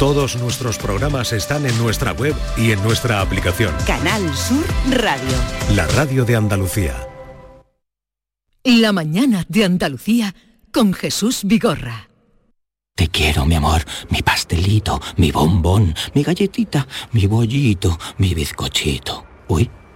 Todos nuestros programas están en nuestra web y en nuestra aplicación. Canal Sur Radio. La radio de Andalucía. La mañana de Andalucía con Jesús Vigorra. Te quiero, mi amor, mi pastelito, mi bombón, mi galletita, mi bollito, mi bizcochito. Uy.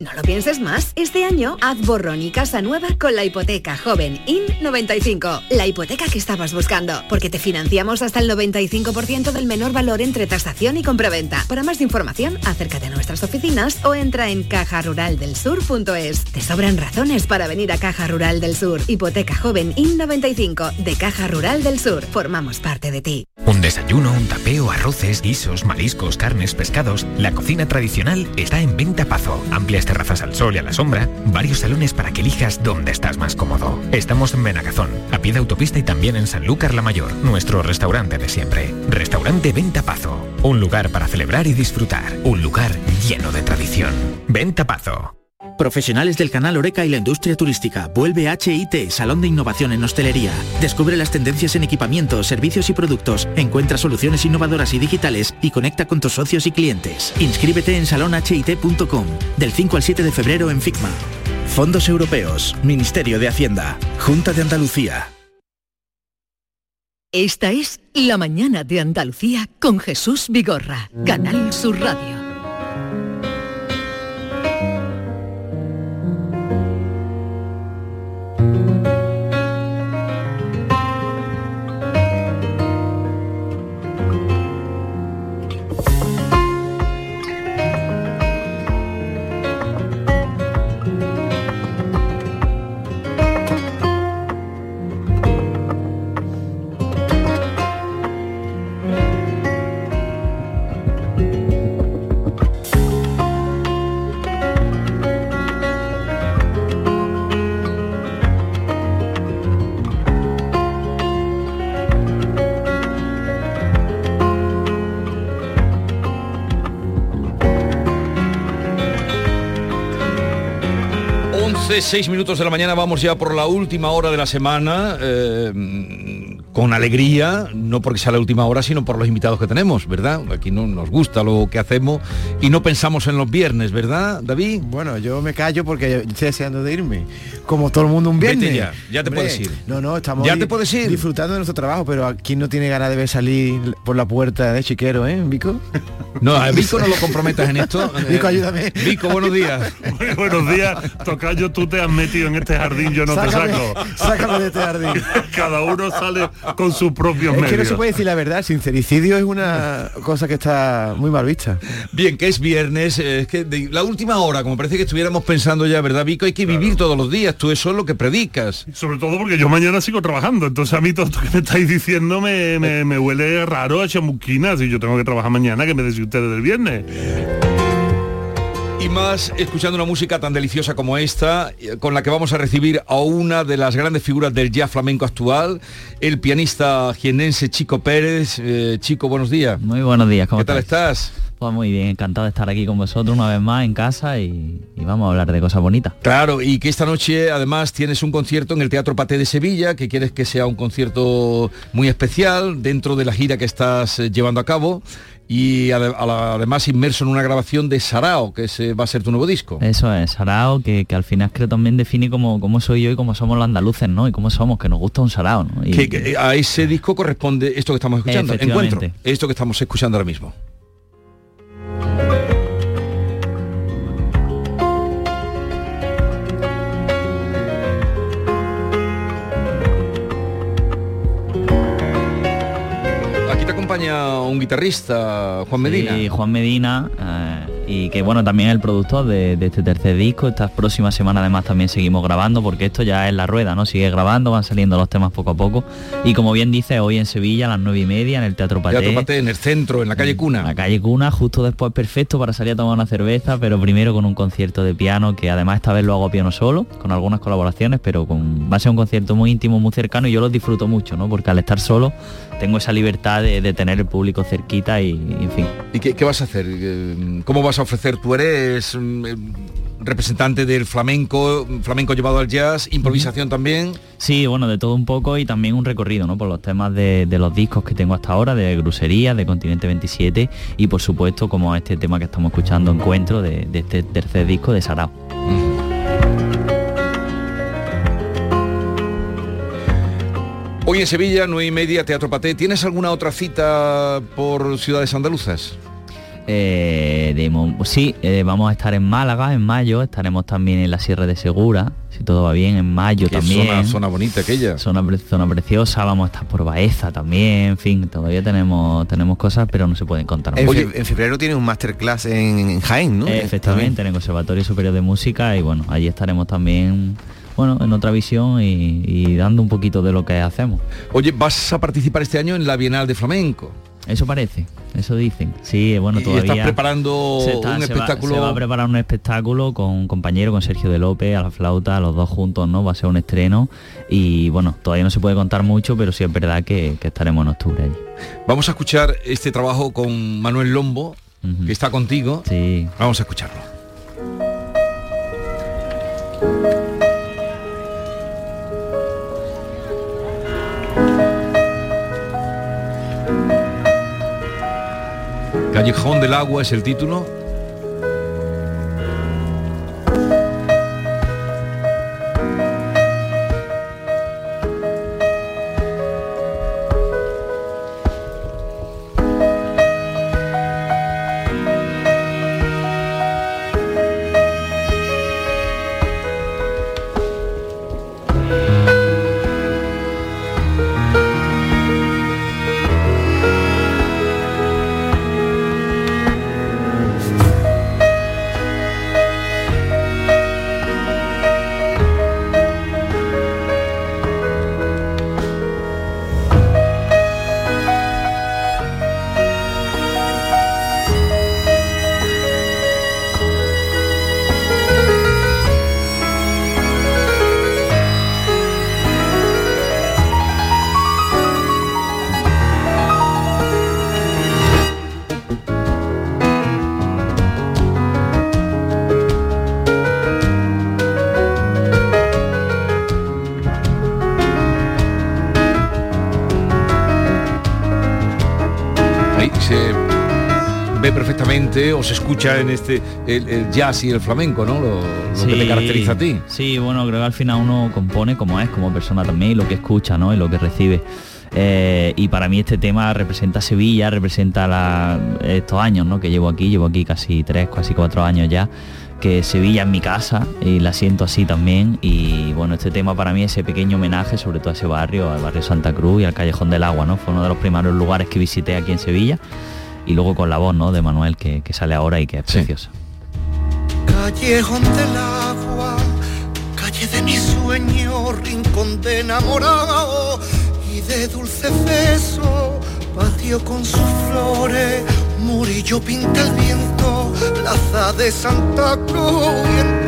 No lo pienses más. Este año haz borrón y casa nueva con la hipoteca joven IN95. La hipoteca que estabas buscando. Porque te financiamos hasta el 95% del menor valor entre tasación y compraventa. Para más información, acércate a nuestras oficinas o entra en cajaruraldelsur.es. Te sobran razones para venir a Caja Rural del Sur. Hipoteca joven IN95 de Caja Rural del Sur. Formamos parte de ti. Un desayuno, un tapeo, arroces, guisos, mariscos, carnes, pescados. La cocina tradicional está en Venta Pazo. Amplias terrazas al sol y a la sombra, varios salones para que elijas dónde estás más cómodo. Estamos en Benagazón, a pie de autopista y también en Sanlúcar la Mayor, nuestro restaurante de siempre. Restaurante Venta Pazo. Un lugar para celebrar y disfrutar. Un lugar lleno de tradición. Venta Pazo. Profesionales del canal Oreca y la industria turística. Vuelve HIT, Salón de Innovación en Hostelería. Descubre las tendencias en equipamientos, servicios y productos. Encuentra soluciones innovadoras y digitales y conecta con tus socios y clientes. Inscríbete en salonhit.com del 5 al 7 de febrero en FICMA. Fondos Europeos, Ministerio de Hacienda, Junta de Andalucía. Esta es La mañana de Andalucía con Jesús Vigorra. Canal Sur Radio. Seis minutos de la mañana vamos ya por la última hora de la semana. eh, con alegría, no porque sea la última hora, sino por los invitados que tenemos, ¿verdad? Aquí no nos gusta lo que hacemos y no pensamos en los viernes, ¿verdad, David? Bueno, yo me callo porque estoy deseando de irme. Como todo el mundo un viernes. Vete ya, ya te puedes ir. No, no, estamos Ya te puedes ir. disfrutando de nuestro trabajo, pero aquí no tiene ganas de ver salir por la puerta de chiquero, ¿eh, Vico? No, a Vico no lo comprometas en esto. Vico, ayúdame. Vico, buenos días. Buenos días, Tocayo, tú te has metido en este jardín, yo no Sácame- te saco. sácame de este jardín. Cada uno sale con sus propios Es que no se puede decir la verdad, sincericidio es una cosa que está muy mal vista. Bien, que es viernes, eh, es que de- la última hora, como parece que estuviéramos pensando ya, ¿verdad, Vico? Hay que vivir todos los días, tú eso es lo que predicas. Sobre todo porque yo mañana sigo trabajando, entonces a mí todo esto que me estáis diciendo me, me, me huele raro a chamuquina, si yo tengo que trabajar mañana, que me decís ustedes del viernes. Y más escuchando una música tan deliciosa como esta, eh, con la que vamos a recibir a una de las grandes figuras del jazz flamenco actual, el pianista jienense Chico Pérez. Eh, Chico, buenos días. Muy buenos días, ¿cómo ¿Qué tal estás? Pues muy bien, encantado de estar aquí con vosotros una vez más en casa y, y vamos a hablar de cosas bonitas. Claro, y que esta noche además tienes un concierto en el Teatro Paté de Sevilla, que quieres que sea un concierto muy especial dentro de la gira que estás eh, llevando a cabo y además inmerso en una grabación de Sarao, que ese va a ser tu nuevo disco. Eso es, Sarao, que, que al final creo también define cómo, cómo soy yo y cómo somos los andaluces, ¿no? Y cómo somos, que nos gusta un Sarao, ¿no? Y- Que, que a ese disco corresponde esto que estamos escuchando. Encuentro, esto que estamos escuchando ahora mismo. Acompaña un guitarrista, Juan Medina. Sí, Juan Medina, eh, y que bueno, también es el productor de, de este tercer disco. Estas próximas semanas además también seguimos grabando porque esto ya es la rueda, ¿no? Sigue grabando, van saliendo los temas poco a poco. Y como bien dice, hoy en Sevilla a las nueve y media en el Teatro Paté. Teatro Paté, en el centro, en la calle Cuna. La calle Cuna, justo después perfecto para salir a tomar una cerveza, pero primero con un concierto de piano, que además esta vez lo hago a piano solo, con algunas colaboraciones, pero con, va a ser un concierto muy íntimo, muy cercano y yo lo disfruto mucho, ¿no? Porque al estar solo tengo esa libertad de, de tener el público cerquita y, y en fin. ¿Y qué, qué vas a hacer? Eh, ¿Cómo vas a ofrecer? Tú eres mm, eh, representante del flamenco, flamenco llevado al jazz, improvisación también. Sí, bueno, de todo un poco y también un recorrido, ¿no? Por los temas de, de los discos que tengo hasta ahora, de Grusería, de Continente 27 y por supuesto como este tema que estamos escuchando, Encuentro, de, de este tercer disco de Sarao. Hoy en Sevilla, nueve y media, Teatro Paté. ¿Tienes alguna otra cita por ciudades andaluzas? Eh, de sí, eh, vamos a estar en Málaga en mayo, estaremos también en la Sierra de Segura, si todo va bien, en mayo Qué también. zona, zona bonita aquella. Zona, pre- zona preciosa, vamos a estar por Baeza también, en fin, todavía tenemos tenemos cosas, pero no se pueden contar. En, en febrero tiene un masterclass en, en Jaén, ¿no? Efectivamente, en el Conservatorio Superior de Música y bueno, allí estaremos también, bueno, en otra visión y, y dando un poquito de lo que hacemos. Oye, vas a participar este año en la Bienal de Flamenco. Eso parece, eso dicen. Sí, bueno, Y todavía... estás preparando se está- un se va- espectáculo. se va a preparar un espectáculo con un compañero, con Sergio de López, a la flauta, los dos juntos, ¿no? Va a ser un estreno y bueno, todavía no se puede contar mucho, pero sí es verdad que, que estaremos en octubre allí. Vamos a escuchar este trabajo con Manuel Lombo, que está contigo. Sí. Vamos a escucharlo. Callejón del Agua es el título. O se escucha en este el, el jazz y el flamenco, ¿no? Lo, lo que te caracteriza a ti. Sí, bueno, creo que al final uno compone como es, como persona también, y lo que escucha, ¿no? Y lo que recibe. Eh, y para mí este tema representa Sevilla, representa la- estos años, ¿no? Que llevo aquí, llevo aquí casi tres, casi cuatro años ya, que Sevilla es mi casa y la siento así también. Y bueno, este tema para mí es ese pequeño homenaje, sobre todo a ese barrio, al barrio Santa Cruz y al Callejón del Agua, ¿no? Fue uno de los primeros lugares que visité aquí en Sevilla. Y luego con la voz, ¿no? De Manuel, que, que sale ahora y que es preciosa. Callejón del agua, calle de mi sueño, rincón de enamorado y de dulce beso, patio con sus flores, murillo pinta el viento, plaza de Santa Cruz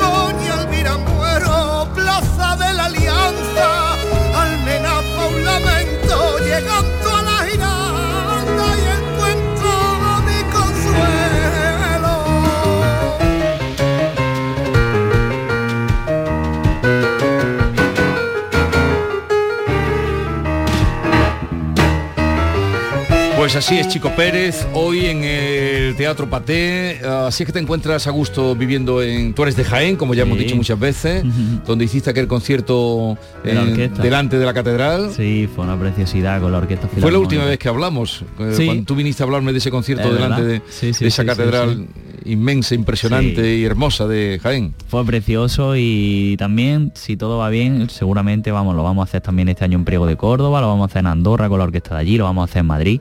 Pues así es Chico Pérez, hoy en el Teatro Paté, así es que te encuentras a gusto viviendo en... Tú eres de Jaén, como ya hemos dicho muchas veces, donde hiciste aquel concierto De en- delante de la catedral. Sí, fue una preciosidad con la orquesta Fue la última vez que hablamos, eh, Sí. cuando tú viniste a hablarme de ese concierto Es delante de. Sí, de esa catedral inmensa, impresionante y hermosa de Jaén. Fue precioso y también, si todo va bien, seguramente vamos, lo vamos a hacer también este año en Priego de Córdoba, lo vamos a hacer en Andorra con la orquesta de allí, lo vamos a hacer en Madrid.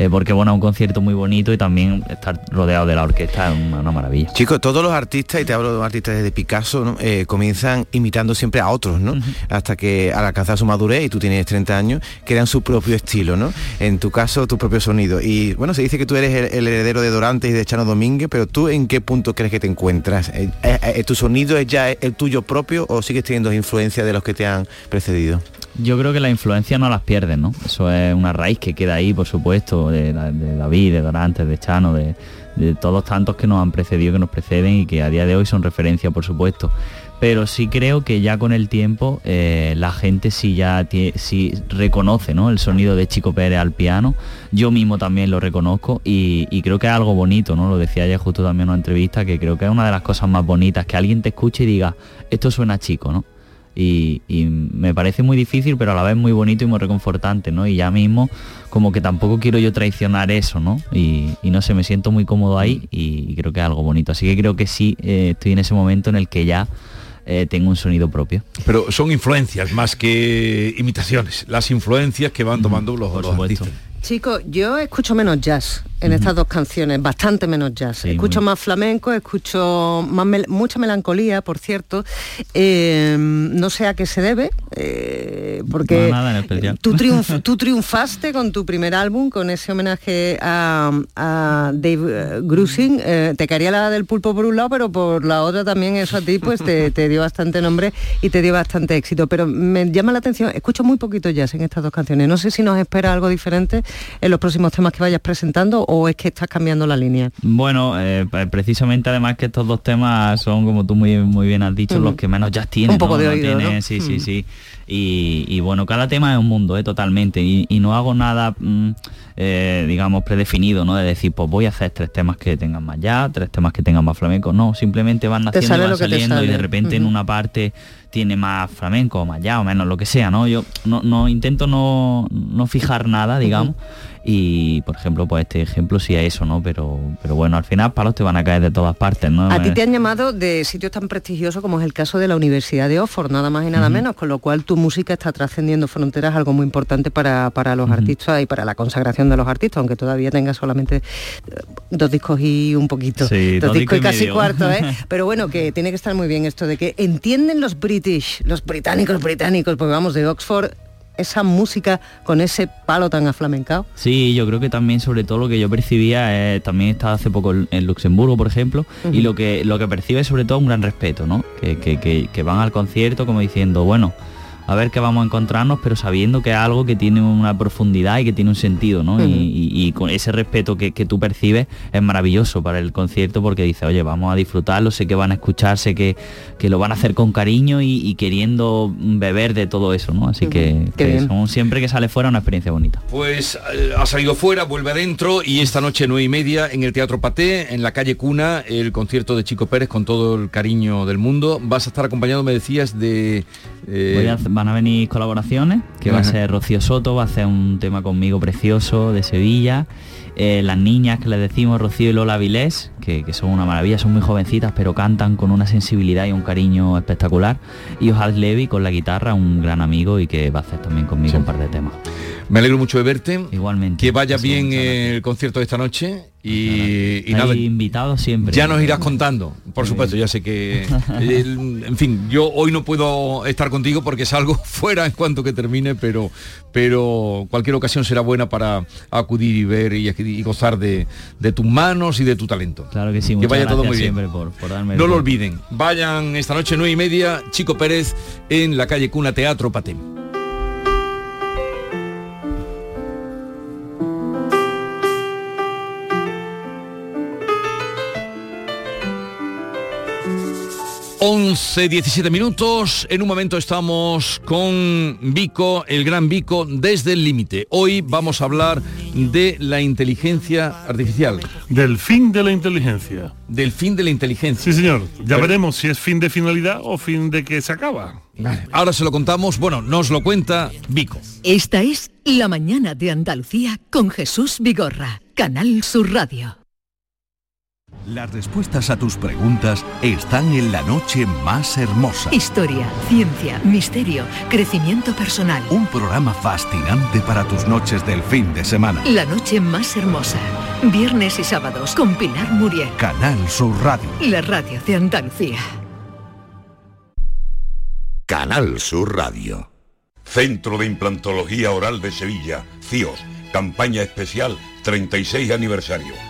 Eh, porque bueno, un concierto muy bonito y también estar rodeado de la orquesta es una, una maravilla. Chicos, todos los artistas, y te hablo de artistas desde Picasso, ¿no? Eh, comienzan imitando siempre a otros, ¿no? Hasta que al alcanzar su madurez, y tú tienes 30 años, crean su propio estilo, ¿no? En tu caso, tu propio sonido. Y bueno, se dice que tú eres el, el heredero de Dorantes y de Chano Domínguez, pero tú en qué punto crees que te encuentras? Eh, ¿Tu sonido es ya el tuyo propio o sigues teniendo influencia de los que te han precedido? Yo creo que la influencia no las pierdes, ¿no? Eso es una raíz que queda ahí, por supuesto, de, David, de Dorantes, de Chano, de, todos tantos que nos han precedido, que nos preceden y que a día de hoy son referencia, por supuesto. Pero sí creo que ya con el tiempo eh, la gente sí ya sí reconoce ¿no? el sonido de Chico Pérez al piano. Yo mismo también lo reconozco y, y creo que es algo bonito, ¿no? Lo decía ayer justo también en una entrevista, que creo que es una de las cosas más bonitas, que alguien te escuche y diga, esto suena chico, ¿no? Y, y me parece muy difícil, pero a la vez muy bonito y muy reconfortante, ¿no? Y ya mismo como que tampoco quiero yo traicionar eso, ¿no? Y, y no sé, me siento muy cómodo ahí y, y creo que es algo bonito. Así que creo que sí, eh, estoy en ese momento en el que ya eh, tengo un sonido propio. Pero son influencias más que imitaciones. Las influencias que van tomando los, los artistas. Chicos, yo escucho menos jazz en estas dos canciones, bastante menos jazz. escucho más flamenco, escucho más mel- mucha melancolía, por cierto. Eh, no sé a qué se debe, eh, porque No, nada en especial. tú, triunf- tú triunfaste con tu primer álbum, con ese homenaje a, a Dave eh, Grusin. Eh, te caería la del pulpo por un lado, pero por la otra también eso a ti pues te, te dio bastante nombre y te dio bastante éxito. Pero me llama la atención, escucho muy poquito jazz en estas dos canciones. No sé si nos espera algo diferente en los próximos temas que vayas presentando o es que estás cambiando la línea. Bueno, eh, pues precisamente además que estos dos temas son, como tú muy, muy bien has dicho, los que menos jazz tienen. Un poco ¿no? de oído. Sí, sí, Mm. sí. Y, y bueno, cada tema es un mundo, ¿eh? totalmente. Y, y no hago nada, mm, eh, digamos, predefinido, ¿no? De decir, pues voy a hacer tres temas que tengan más jazz, tres temas que tengan más flamenco. No, simplemente van naciendo y van saliendo y de repente en una parte tiene más flamenco más jazz o menos lo que sea, ¿no? Yo no, no intento no, no fijar nada, digamos. Y por ejemplo, pues este ejemplo sí es eso, ¿no? Pero, pero bueno, al final palos te van a caer de todas partes, ¿no? A ti Eh, te han llamado de sitios tan prestigiosos como es el caso de la Universidad de Oxford, nada más y nada menos, con lo cual tu música está trascendiendo fronteras, algo muy importante para, para los artistas y para la consagración de los artistas, aunque todavía tengas solamente eh, dos discos y un poquito, Sí, dos dos discos y discos y casi medio. cuarto, ¿eh? Pero bueno, que tiene que estar muy bien esto de que entienden los British, los británicos británicos, porque vamos de Oxford, esa música con ese palo tan aflamencado. Sí, yo creo que también sobre todo lo que yo percibía, eh, también he estado hace poco en Luxemburgo, por ejemplo, y lo que lo que percibe sobre todo un gran respeto, ¿no? Que, que- que- que van al concierto como diciendo, bueno, a ver qué vamos a encontrarnos, pero sabiendo que es algo que tiene una profundidad y que tiene un sentido, ¿no? Y, y- y con ese respeto que, que tú percibes es maravilloso para el concierto porque dice, oye, vamos a disfrutarlo, sé que van a escuchar, sé que, que lo van a hacer con cariño y, y queriendo beber de todo eso, ¿no? Así que, que son- siempre que sale fuera una experiencia bonita. Pues eh, ha salido fuera, vuelve adentro y esta noche nueve y media en el Teatro Paté, en la calle Cuna, el concierto de Chico Pérez con todo el cariño del mundo. Vas a estar acompañado, me decías, de... eh, Voy a hacer- van a venir colaboraciones, que va a ser Rocío Soto, va a hacer un tema conmigo precioso de Sevilla. Eh, las niñas que les decimos, Rocío y Lola Vilés, que, que son una maravilla, son muy jovencitas, pero cantan con una sensibilidad y un cariño espectacular. Y Ojal Levy con la guitarra, un gran amigo y que va a hacer también conmigo un par de temas. Me alegro mucho de verte. Igualmente. Que vaya bien el concierto de esta noche y, nada. invitados siempre. Ya nos irás contando, por supuesto, ya sé que... el- en fin, yo hoy no puedo estar contigo porque salgo fuera en cuanto que termine, pero, pero cualquier ocasión será buena para acudir y ver y, y gozar de, de tus manos y de tu talento. Claro que sí, que vaya todo muy bien. siempre por, por darme No lo olviden, vayan esta noche nueve y media, Chico Pérez, en la calle Cuna Teatro Patem. Once, 17 minutos. En un momento estamos con Vico, el gran Vico, desde el límite. Hoy vamos a hablar de la inteligencia artificial. Del fin de la inteligencia. Del fin de la inteligencia. Sí, señor. Ya Pero- veremos si es fin de finalidad o fin de que se acaba. Ahora se lo contamos, bueno, nos lo cuenta Vico. Esta es La mañana de Andalucía con Jesús Vigorra, Canal Sur Radio. Las respuestas a tus preguntas están en la noche más hermosa. Historia, ciencia, misterio, crecimiento personal. Un programa fascinante para tus noches del fin de semana. La noche más hermosa. Viernes y sábados con Pilar Muriel. Canal Sur Radio. La radio de Andalucía. Canal Sur Radio. Centro de Implantología Oral de Sevilla, CIOS. Campaña especial 36 aniversario.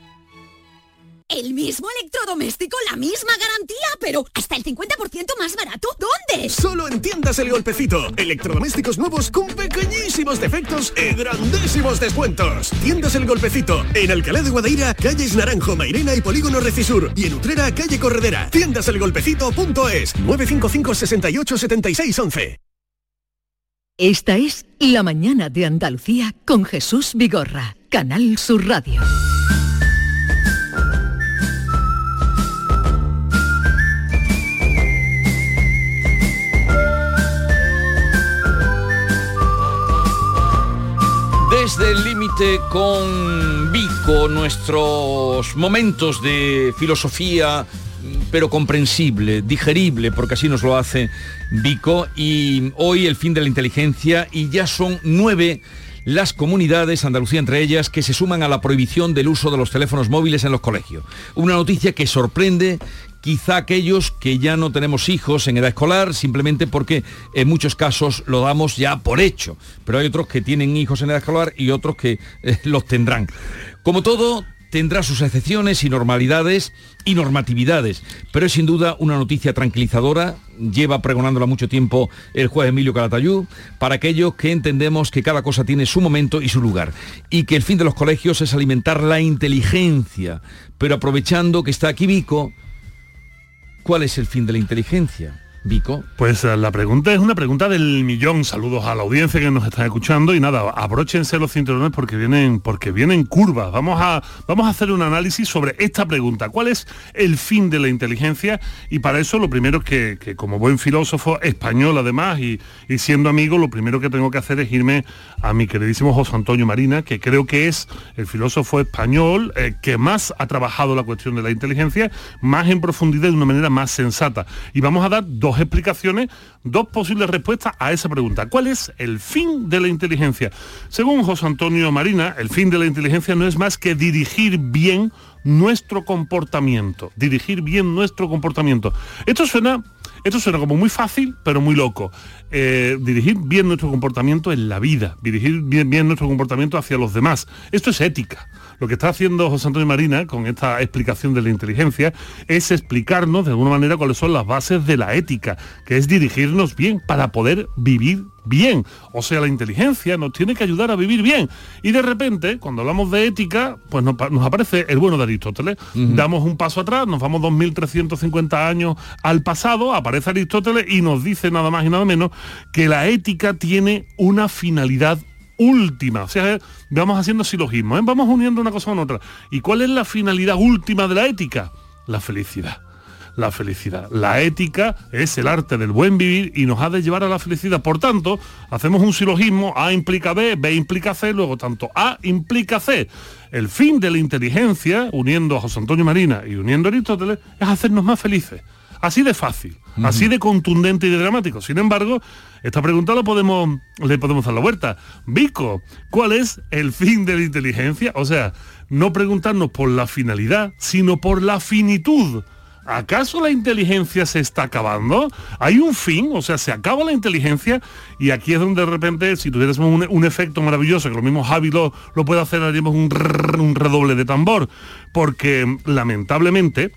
El mismo electrodoméstico, la misma garantía, pero hasta el 50% más barato. ¿Dónde? Solo en Tiendas El Golpecito. Electrodomésticos nuevos con pequeñísimos defectos y grandísimos descuentos. Tiendas El Golpecito. En Alcalá de Guadaira, calles Naranjo, Mairena y Polígono Recisur. Y en Utrera, calle Corredera. Tiendaselgolpecito.es. 955 68 76 11. Esta es La mañana de Andalucía con Jesús Vigorra, Canal Sur Radio. Desde el límite con Vico, nuestros momentos de filosofía, pero comprensible, digerible, porque así nos lo hace Vico, y hoy el fin de la inteligencia, y ya son nueve las comunidades, Andalucía entre ellas, que se suman a la prohibición del uso de los teléfonos móviles en los colegios. Una noticia que sorprende quizá aquellos que ya no tenemos hijos en edad escolar, simplemente porque en muchos casos lo damos ya por hecho. Pero hay otros que tienen hijos en edad escolar y otros que eh, los tendrán. Como todo, tendrá sus excepciones y normalidades y normatividades, pero es sin duda una noticia tranquilizadora, lleva pregonándola mucho tiempo el juez Emilio Calatayud, para aquellos que entendemos que cada cosa tiene su momento y su lugar, y que el fin de los colegios es alimentar la inteligencia, pero aprovechando que está aquí Vico, ¿cuál es el fin de la inteligencia? Vico. Pues eh, la pregunta es una pregunta del millón. Saludos a la audiencia que nos está escuchando y nada, abróchense los cinturones porque vienen, porque vienen curvas. Vamos a, vamos a hacer un análisis sobre esta pregunta. ¿Cuál es el fin de la inteligencia? Y para eso lo primero que, que como buen filósofo español además y, siendo amigo, lo primero que tengo que hacer es irme a mi queridísimo José Antonio Marina, que creo que es el filósofo español eh, que más ha trabajado la cuestión de la inteligencia, más en profundidad de una manera más sensata. Y vamos a dar dos explicaciones, dos posibles respuestas a esa pregunta. ¿Cuál es el fin de la inteligencia? Según José Antonio Marina, el fin de la inteligencia no es más que dirigir bien nuestro comportamiento, dirigir bien nuestro comportamiento. Esto suena, esto suena como muy fácil, pero muy loco. Eh, dirigir bien nuestro comportamiento en la vida, dirigir bien, bien nuestro comportamiento hacia los demás. Esto es ética. Lo que está haciendo José Antonio Marina con esta explicación de la inteligencia es explicarnos de alguna manera cuáles son las bases de la ética, que es dirigirnos bien para poder vivir bien. O sea, la inteligencia nos tiene que ayudar a vivir bien. Y de repente, cuando hablamos de ética, pues nos, nos aparece el bueno de Aristóteles. Uh -huh. Damos un paso atrás, nos vamos 2350 años al pasado, aparece Aristóteles y nos dice nada más y nada menos que la ética tiene una finalidad última. O sea, vamos haciendo silogismo, ¿eh? vamos uniendo una cosa con otra. ¿Y cuál es la finalidad última de la ética? La felicidad. La felicidad. La ética es el arte del buen vivir y nos ha de llevar a la felicidad. Por tanto, hacemos un silogismo, A implica B, B implica C, luego tanto A implica C. El fin de la inteligencia, uniendo a José Antonio Marina y uniendo a Aristóteles, es hacernos más felices. Así de fácil, uh -huh. así de contundente y de dramático. Sin embargo, esta pregunta lo podemos, le podemos dar la vuelta. Vico, ¿cuál es el fin de la inteligencia? O sea, no preguntarnos por la finalidad, sino por la finitud. ¿Acaso la inteligencia se está acabando? ¿Hay un fin? O sea, se acaba la inteligencia y aquí es donde de repente, si tuviésemos un, un efecto maravilloso, que lo mismo Javi lo, lo puede hacer, haríamos un, un redoble de tambor. Porque lamentablemente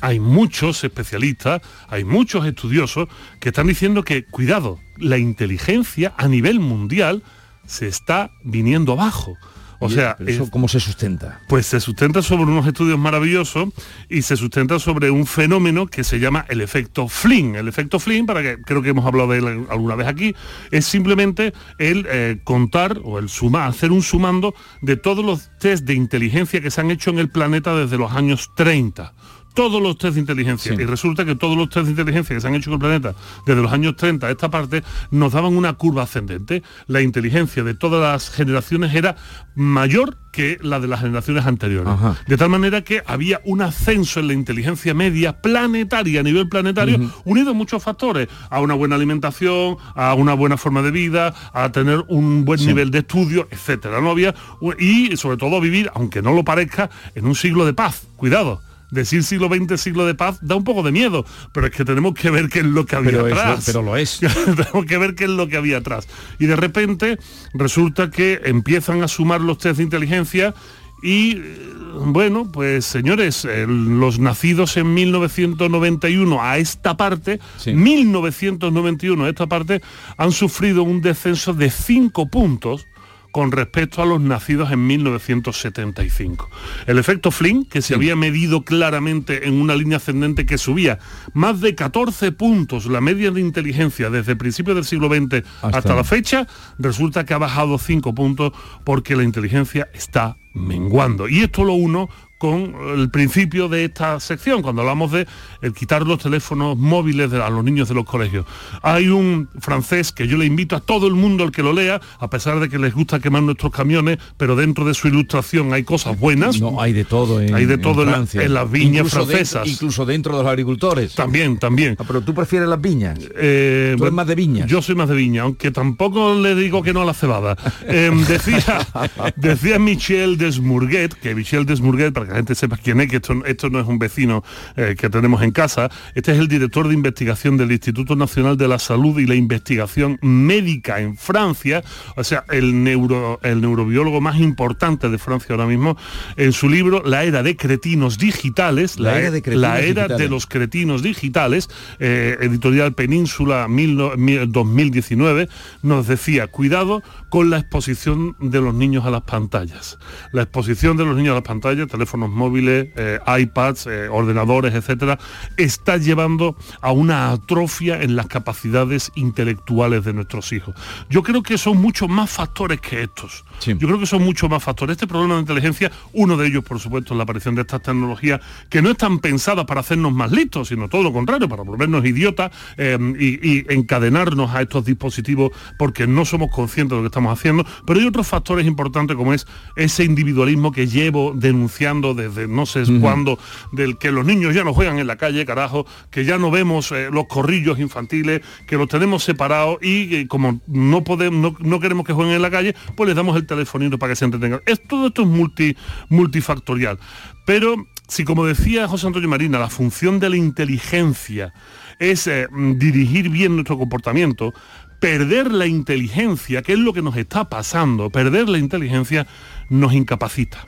hay muchos especialistas, hay muchos estudiosos que están diciendo que, cuidado, la inteligencia a nivel mundial se está viniendo abajo. O sea, ¿eso es, cómo se sustenta? Pues se sustenta sobre unos estudios maravillosos y se sustenta sobre un fenómeno que se llama el efecto Flynn. El efecto Flynn, para que creo que hemos hablado de él alguna vez aquí, es simplemente el eh, contar o el sumar, hacer un sumando de todos los test de inteligencia que se han hecho en el planeta desde los años 30 todos los test de inteligencia. Y resulta que todos los test de inteligencia que se han hecho con el planeta desde los años 30 a esta parte nos daban una curva ascendente. La inteligencia de todas las generaciones era mayor que la de las generaciones anteriores. De tal manera que había un ascenso en la inteligencia media planetaria, a nivel planetario, unido a muchos factores, a una buena alimentación, a una buena forma de vida, a tener un buen nivel de estudio, etcétera. No había y sobre todo a vivir, aunque no lo parezca, en un siglo de paz. Cuidado, decir siglo XX, siglo de paz, da un poco de miedo, pero es que tenemos que ver qué es lo que había Pero atrás. pero lo es. tenemos que ver qué es lo que había atrás. Y de repente resulta que empiezan a sumar los test de inteligencia y eh, bueno, pues señores, eh, los nacidos en 1991 a esta parte, 1991 a esta parte, han sufrido un descenso de 5 puntos con respecto a los nacidos en 1975. El efecto Flynn, que se había medido claramente en una línea ascendente que subía más de 14 puntos la media de inteligencia desde principios del siglo XX hasta, Hasta- la fecha, resulta que ha bajado 5 puntos porque la inteligencia está menguando. Y esto lo uno con el principio de esta sección, cuando hablamos de el quitar los teléfonos móviles de- a los niños de los colegios. Hay un francés que yo le invito a todo el mundo al que lo lea, a pesar de que les gusta quemar nuestros camiones, pero dentro de su ilustración hay cosas buenas. No, hay de todo en, Hay de todo en, la- Francia. en las viñas Incluso francesas. dentro- incluso dentro de los agricultores. También, también. Ah, pero tú prefieres las viñas. Eh, Tú eres más de viñas. Yo soy más de viña, aunque tampoco le digo que no a la cebada. Eh, decía, decía Michel Desmourguet, que Michel Desmourguet, para que la gente sepa quién es, que esto, esto no es un vecino eh, que tenemos en casa, este es el director de investigación del Instituto Nacional de la Salud y la Investigación Médica en Francia, o sea, el, neuro, el neurobiólogo más importante de Francia ahora mismo, en su libro La era de cretinos digitales, La era e- de cretinos la era digitales. de los cretinos digitales, eh, editorial Península mil no- mil- 2019, nos decía, cuidado con la exposición de los niños a las pantallas. La exposición de los niños a las pantallas, teléfonos móviles, eh, iPads, eh, ordenadores, etcétera, está llevando a una atrofia en las capacidades intelectuales de nuestros hijos. Yo creo que son muchos más factores que estos. Yo creo que son muchos más factores. Este problema de inteligencia, uno de ellos, por supuesto, es la aparición de estas tecnologías que no están pensadas para hacernos más listos, sino todo lo contrario, para volvernos idiotas eh, y, y encadenarnos a estos dispositivos porque no somos conscientes de lo que estamos haciendo. Pero hay otros factores importantes como es ese individualismo que llevo denunciando desde no sé cuándo, del que los niños ya no juegan en la calle, carajo, que ya no vemos eh, los corrillos infantiles, que los tenemos separados y eh, como no podemos, no, no queremos que jueguen en la calle, pues les damos el telefonito para que se entretengan. Es, todo esto es multi, multifactorial. Pero si como decía José Antonio Marina, la función de la inteligencia es eh, dirigir bien nuestro comportamiento, perder la inteligencia, que es lo que nos está pasando, perder la inteligencia nos incapacita,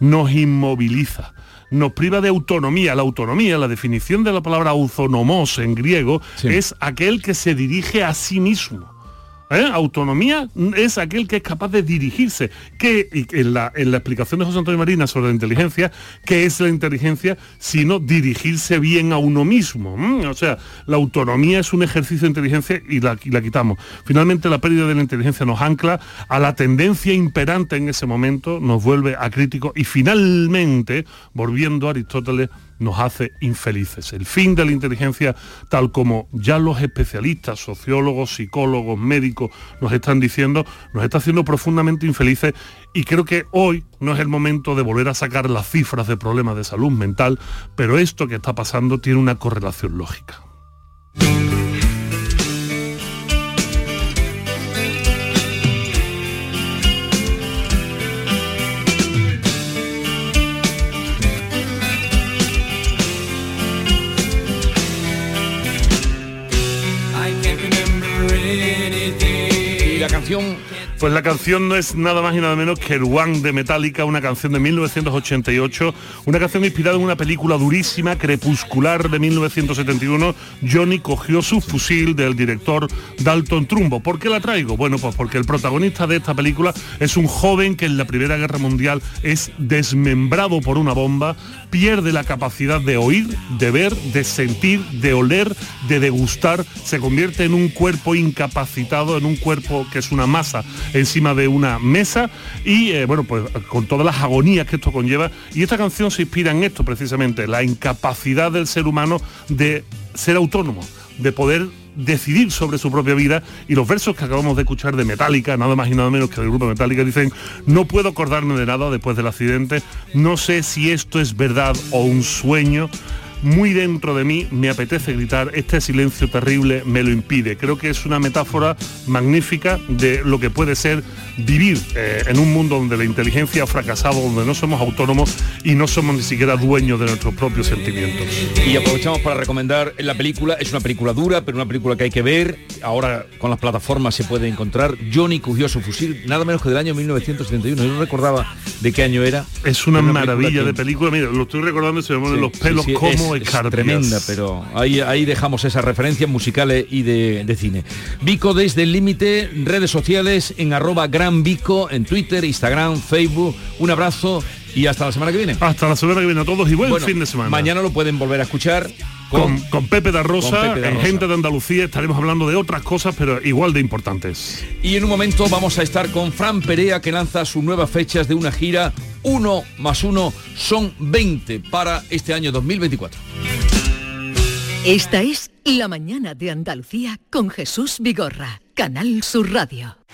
nos inmoviliza nos priva de autonomía. La autonomía, la definición de la palabra autonomos en griego, es aquel que se dirige a sí mismo. ¿Eh? Autonomía es aquel que es capaz de dirigirse. Que en la, explicación de José Antonio Marina sobre la inteligencia, ¿qué es la inteligencia? Sino dirigirse bien a uno mismo. O sea, la autonomía es un ejercicio de inteligencia y la, quitamos. Finalmente la pérdida de la inteligencia nos ancla a la tendencia imperante en ese momento, nos vuelve a crítico y finalmente, volviendo a Aristóteles, nos hace infelices. El fin de la inteligencia, tal como ya los especialistas, sociólogos, psicólogos, médicos nos están diciendo, nos está haciendo profundamente infelices y creo que hoy no es el momento de volver a sacar las cifras de problemas de salud mental, pero esto que está pasando tiene una correlación lógica. Canción Pues la canción no es nada más y nada menos que el One de Metallica, una canción de 1988, una canción inspirada en una película durísima, crepuscular de 1971. Johnny cogió su fusil del director Dalton Trumbo. ¿Por qué la traigo? Bueno, pues porque el protagonista de esta película es un joven que en la Primera Guerra Mundial es desmembrado por una bomba, pierde la capacidad de oír, de ver, de sentir, de oler, de degustar, se convierte en un cuerpo incapacitado, en un cuerpo que es una masa encima de una mesa y eh, bueno, pues con todas las agonías que esto conlleva. Y esta canción se inspira en esto precisamente, la incapacidad del ser humano de ser autónomo, de poder decidir sobre su propia vida. Y los versos que acabamos de escuchar de Metallica, nada más y nada menos que del grupo Metallica, dicen, no puedo acordarme de nada después del accidente, no sé si esto es verdad o un sueño, muy dentro de mí me apetece gritar, este silencio terrible me lo impide. Creo que es una metáfora magnífica de lo que puede ser vivir eh, en un mundo donde la inteligencia ha fracasado, donde no somos autónomos y no somos ni siquiera dueños de nuestros propios sentimientos. Y aprovechamos para recomendar la película, es una película dura, pero una película que hay que ver, ahora con las plataformas se puede encontrar, Johnny cogió su fusil, nada menos que del año 1971, yo no recordaba de qué año era. Es una, maravilla de película, mira, lo estoy recordando se me ponen los pelos como es, tremenda, pero ahí, ahí dejamos esas referencias musicales y de, de cine. Vico desde el límite, redes sociales en arroba gran Vico, en Twitter, Instagram, Facebook. Un abrazo y hasta la semana que viene. Hasta la semana que viene a todos y buen Bueno, fin de semana. Mañana lo pueden volver a escuchar con, con Pepe da Rosa, con Pepe da en Rosa. Gente de Andalucía, estaremos hablando de otras cosas, pero igual de importantes. Y en un momento vamos a estar con Fran Perea que lanza sus nuevas fechas de una gira 1 más 1 son 20 para este año 2024. Esta es La mañana de Andalucía con Jesús Vigorra, Canal Sur Radio.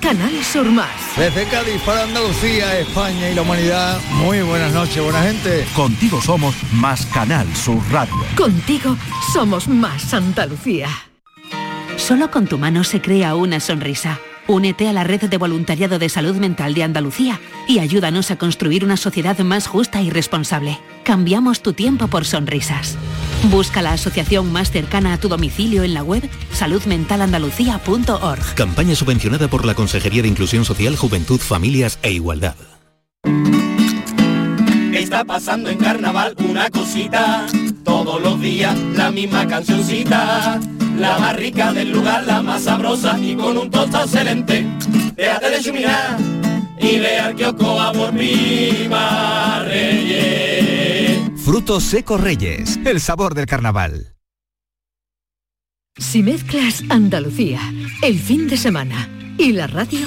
Canal Sur Más. Desde Cádiz para Andalucía, España y la humanidad, muy buenas noches, buena gente. Contigo somos más Canal Sur Radio. Contigo somos más Andalucía. Solo con tu mano se crea una sonrisa. Únete a la red de voluntariado de salud mental de Andalucía y ayúdanos a construir una sociedad más justa y responsable. Cambiamos tu tiempo por sonrisas. Busca la asociación más cercana a tu domicilio en la web saludmentalandalucía.org. Campaña subvencionada por la Consejería de Inclusión Social, Juventud, Familias e Igualdad. Está pasando en carnaval una cosita, todos los días la misma cancioncita. La más rica del lugar, la más sabrosa y con un tostado excelente. Déjate de chuminar y ve al kiosco a por Viva Reyes. Frutos secos Reyes, el sabor del carnaval. Si mezclas Andalucía, el fin de semana y la radio,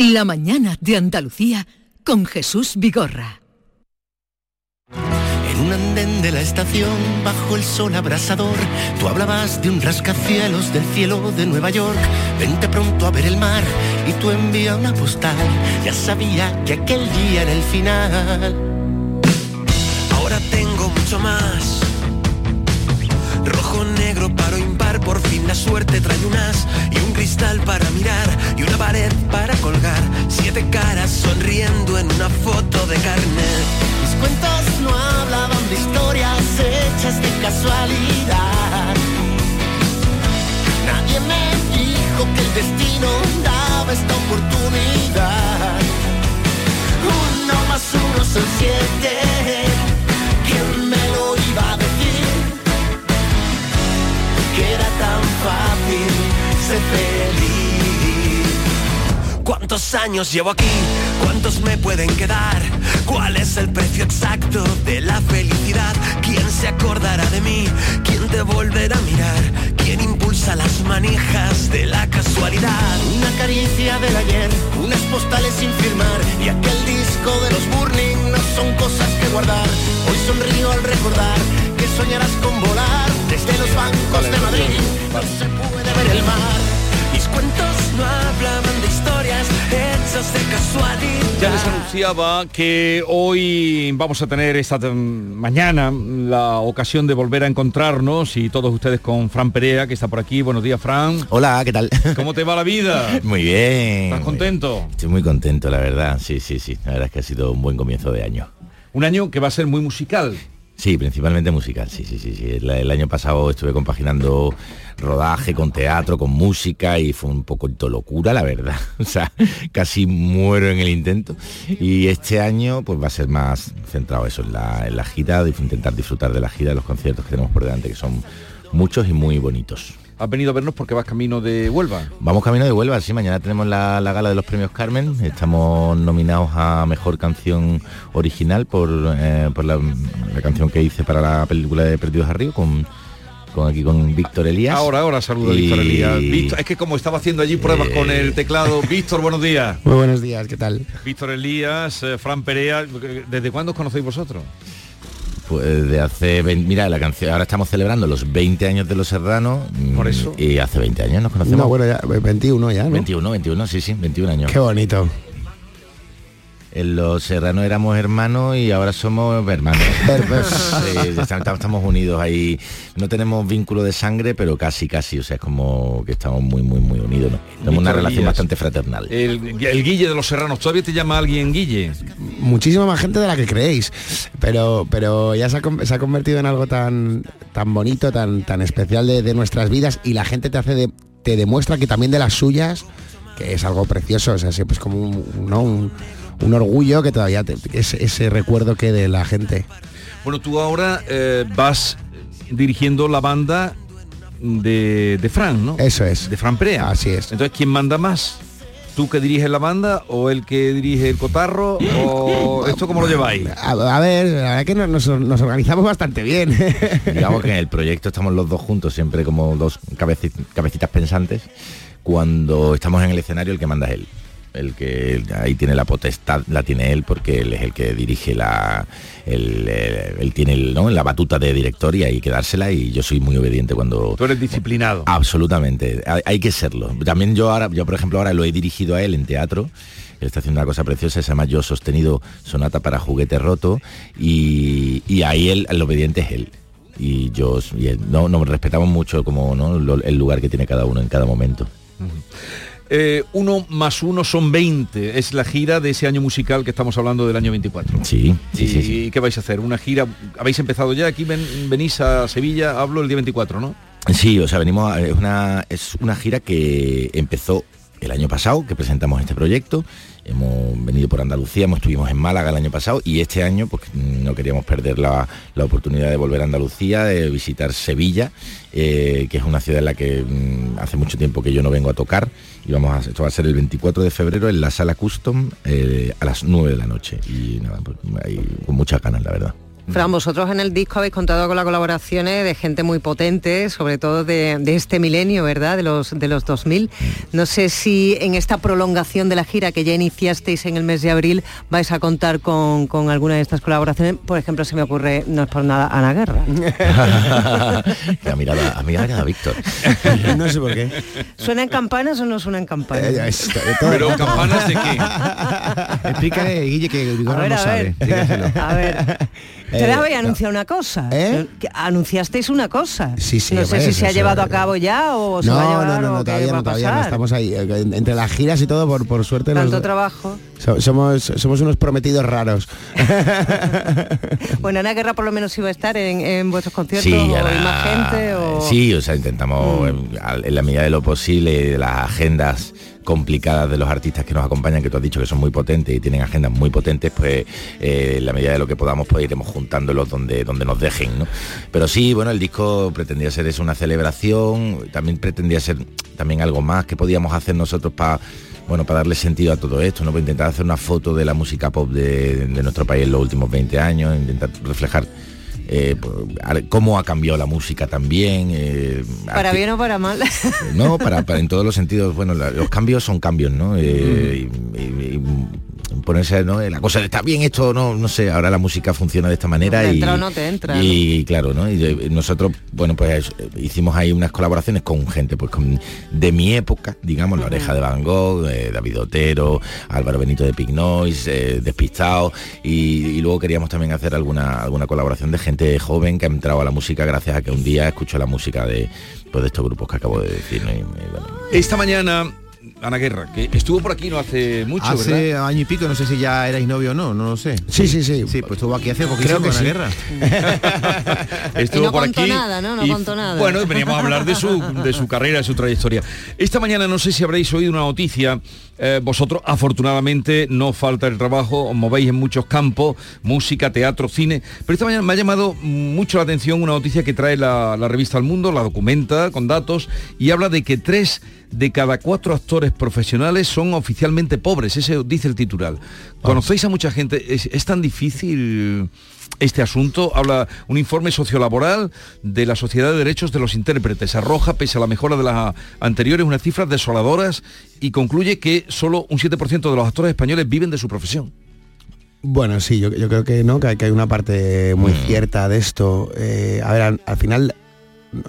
La mañana de Andalucía con Jesús Vigorra. En un andén de la estación, bajo el sol abrasador, tú hablabas de un rascacielos del cielo de Nueva York. Vente pronto a ver el mar y tú envía una postal. Ya sabía que aquel día era el final. Ahora tengo mucho más. Rojo, negro, paro, impar, por fin la suerte trae un as y cristal para mirar y una pared para colgar. Siete caras sonriendo en una foto de carnet. Mis cuentos no hablaban de historias hechas de casualidad. Nadie me dijo que el destino daba esta oportunidad. Uno más uno son siete. ¿Quién me lo iba a decir? Que era tan fácil feliz. ¿Cuántos años llevo aquí? ¿Cuántos me pueden quedar? ¿Cuál es el precio exacto de la felicidad? ¿Quién se acordará de mí? ¿Quién te volverá a mirar? ¿Quién impulsa las manijas de la casualidad? Una caricia del ayer, unas postales sin firmar y aquel disco de los Burning no son cosas que guardar. Hoy sonrío al recordar que soñarás con volar desde los bancos de Madrid. No se puede ver el mar. Mis cuentos no hablaban de historias, besos de casualidad. Ya les anunciaba que hoy vamos a tener esta mañana la ocasión de volver a encontrarnos y todos ustedes con Fran Perea, que está por aquí. Buenos días, Fran. Hola, ¿qué tal? ¿Cómo te va la vida? Muy bien. ¿Estás contento? Estoy muy contento, la verdad. Sí, sí, sí. La verdad es que ha sido un buen comienzo de año. Un año que va a ser muy musical. Sí, principalmente musical, sí, sí, sí. sí. El, año pasado estuve compaginando rodaje con teatro, con música y fue un poquito locura, la verdad. O sea, casi muero en el intento. Y este año pues va a ser más centrado eso en la, en la gira, intentar disfrutar de la gira, de los conciertos que tenemos por delante, que son muchos y muy bonitos. Has venido a vernos porque vas camino de Huelva. Vamos camino de Huelva, sí, mañana tenemos la, la gala de los premios Carmen, estamos nominados a Mejor Canción Original por, eh, por la, la canción que hice para la película de Perdidos a Río con, con aquí con Víctor Elías. Ahora, ahora saludo a Víctor Elías. Víctor- es que como estaba haciendo allí pruebas Eh. con el teclado, Víctor, buenos días. Muy buenos días, ¿qué tal? Víctor Elías, eh, Fran Perea, ¿desde cuándo os conocéis vosotros? Pues de hace 20, mira, la canción, ahora estamos celebrando los 20 años de Los Serranos. Por eso. Y hace 20 años nos conocemos. No, bueno, ya, 21 ya, ¿no? 21, 21, sí, sí, 21 años. Qué bonito. En Los Serranos éramos hermanos y ahora somos hermanos. Sí, estamos, estamos unidos ahí. No tenemos vínculo de sangre, pero casi, casi. O sea, es como que estamos muy, muy, muy unidos. ¿no? Tenemos una relación bastante fraternal. El, el Guille de los Serranos, ¿todavía te llama alguien Guille? Muchísima más gente de la que creéis. Pero, pero ya se ha, con- se ha convertido en algo tan, tan bonito, tan, tan especial de, de nuestras vidas y la gente te hace de- te demuestra que también de las suyas, que es algo precioso. O sea, siempre es como un, ¿no? un, un orgullo que todavía te- ese, ese recuerdo que de la gente. Bueno, tú ahora eh, vas dirigiendo la banda de, de Fran, ¿no? Eso es. De Fran Perea. Así es. Entonces, ¿quién manda más? ¿Tú que diriges la banda o el que dirige el cotarro? ¿O esto cómo lo lleváis? A, a ver, la verdad que nos, organizamos bastante bien. Digamos que en el proyecto estamos los dos juntos, siempre como dos cabeci- cabecitas pensantes. Cuando estamos en el escenario, el que manda es él. El que ahí tiene la potestad, la tiene él porque él es el que dirige la. el, él tiene el, ¿no? la batuta de director y hay que dársela y yo soy muy obediente cuando. Tú eres disciplinado. Absolutamente, hay, hay que serlo. También yo ahora, yo por ejemplo ahora lo he dirigido a él en teatro. Él está haciendo una cosa preciosa, se llama Yo sostenido sonata para juguete roto y, y ahí él, el obediente es él. Y yo y él, no, nos respetamos mucho como ¿no? El lugar que tiene cada uno en cada momento. Eh, uno más uno son 20. Es la gira de ese año musical que estamos hablando del año 24. Sí, sí, ¿Y sí, sí. qué vais a hacer? ¿Una gira? ¿Habéis empezado ya? Aquí ven- venís a Sevilla, hablo el día 24, ¿no? Sí, o sea, venimos a- es una es una gira que empezó el año pasado, que presentamos este proyecto. Hemos venido por Andalucía, hemos- estuvimos en Málaga el año pasado y este año pues no queríamos perder la, la oportunidad de volver a Andalucía, de visitar Sevilla, eh, que es una ciudad en la que mm, hace mucho tiempo que yo no vengo a tocar. Y vamos a, esto va a ser el 24 de febrero en la sala Custom eh, a las 9 de la noche. Y nada, pues, con muchas ganas, la verdad. Fran, vosotros en el disco habéis contado con las colaboraciones de gente muy potente, sobre todo de, de este milenio, ¿verdad? De los, de los 2000. No sé si en esta prolongación de la gira que ya iniciasteis en el mes de abril vais a contar con, con alguna de estas colaboraciones. Por ejemplo, se me ocurre, no es por nada, Ana Guerra. Que ha mirado, a- ha mirado a Víctor. no sé por qué. ¿Suenan campanas o no suenan campanas? Eh, Pero campanas de qué? Explícale, Guille, que Vigorra A ver, no a sabe. A ver. Eh, Ustedes habéis anunciado una cosa. ¿Eh? Anunciasteis una cosa. Sí, sí, No sé si se ha llevado a cabo ya o se va a llevar no, no, no, todavía no, todavía no. Estamos ahí. eh, en- Entre las giras y todo, por, por suerte. Tanto trabajo. so- somos, somos unos prometidos raros. Bueno, Ana Guerra por lo menos iba a estar en, en vuestros conciertos Sí, o hay más gente o... Sí, o sea, intentamos Mm. en, la medida de lo posible de las agendas complicadas de los artistas que nos acompañan, que tú has dicho que son muy potentes y tienen agendas muy potentes, pues eh, en la medida de lo que podamos pues iremos juntándolos donde, donde nos dejen, ¿no? Pero sí, bueno, el disco pretendía ser eso, una celebración, también pretendía ser también algo más que podíamos hacer nosotros para bueno, para darle sentido a todo esto, ¿no? Para intentar hacer una foto de la música pop de nuestro país en los últimos 20 años, intentar reflejar eh, cómo ha cambiado la música también. eh, Para bien o para mal. no, para, para en todos los sentidos, bueno, la- los cambios son cambios, ¿no? Eh, y, y- y ponerse, ¿no? La cosa está bien esto, no, no sé, ahora la música funciona de esta manera ¿Te y, entra o no te entra, y claro, ¿no? Y nosotros, bueno, pues eh, hicimos ahí unas colaboraciones con gente, pues con, de mi época, digamos, La Oreja de Van Gogh, eh, David Otero, Álvaro Benito de Pignois, eh, Despistado, y, y luego queríamos también hacer alguna, alguna colaboración de gente joven que ha entrado a la música gracias a que un día escuchó la música de, pues, estos grupos que acabo de decir. Esta mañana, Ana Guerra, que estuvo por aquí no hace mucho, hace ¿verdad? año y pico, no sé si ya erais novio o no, no lo sé. Sí, sí, sí. Sí, pues estuvo aquí hace poquito Creo que la sí. guerra. Estuvo Y no por contó aquí. nada, ¿no? No y- contó nada. Bueno, veníamos a hablar de su, de su carrera, de su trayectoria. Esta mañana no sé si habréis oído una noticia. eh, vosotros, afortunadamente, no falta el trabajo, os movéis en muchos campos, música, teatro, cine. Pero esta mañana me ha llamado mucho la atención una noticia que trae la, la revista El Mundo, la documenta con datos, y habla de que tres de cada cuatro actores profesionales son oficialmente pobres. Ese dice el titular. ¿Conocéis a mucha gente? ¿Es, es tan difícil este asunto? Habla un informe sociolaboral de la Sociedad de Derechos de los Intérpretes. Arroja, pese a la mejora de las anteriores, unas cifras desoladoras y concluye que solo un 7% de los actores españoles viven de su profesión. Bueno, sí, yo, yo creo que no, que hay, que hay una parte muy cierta de esto. Eh, a ver, al, al final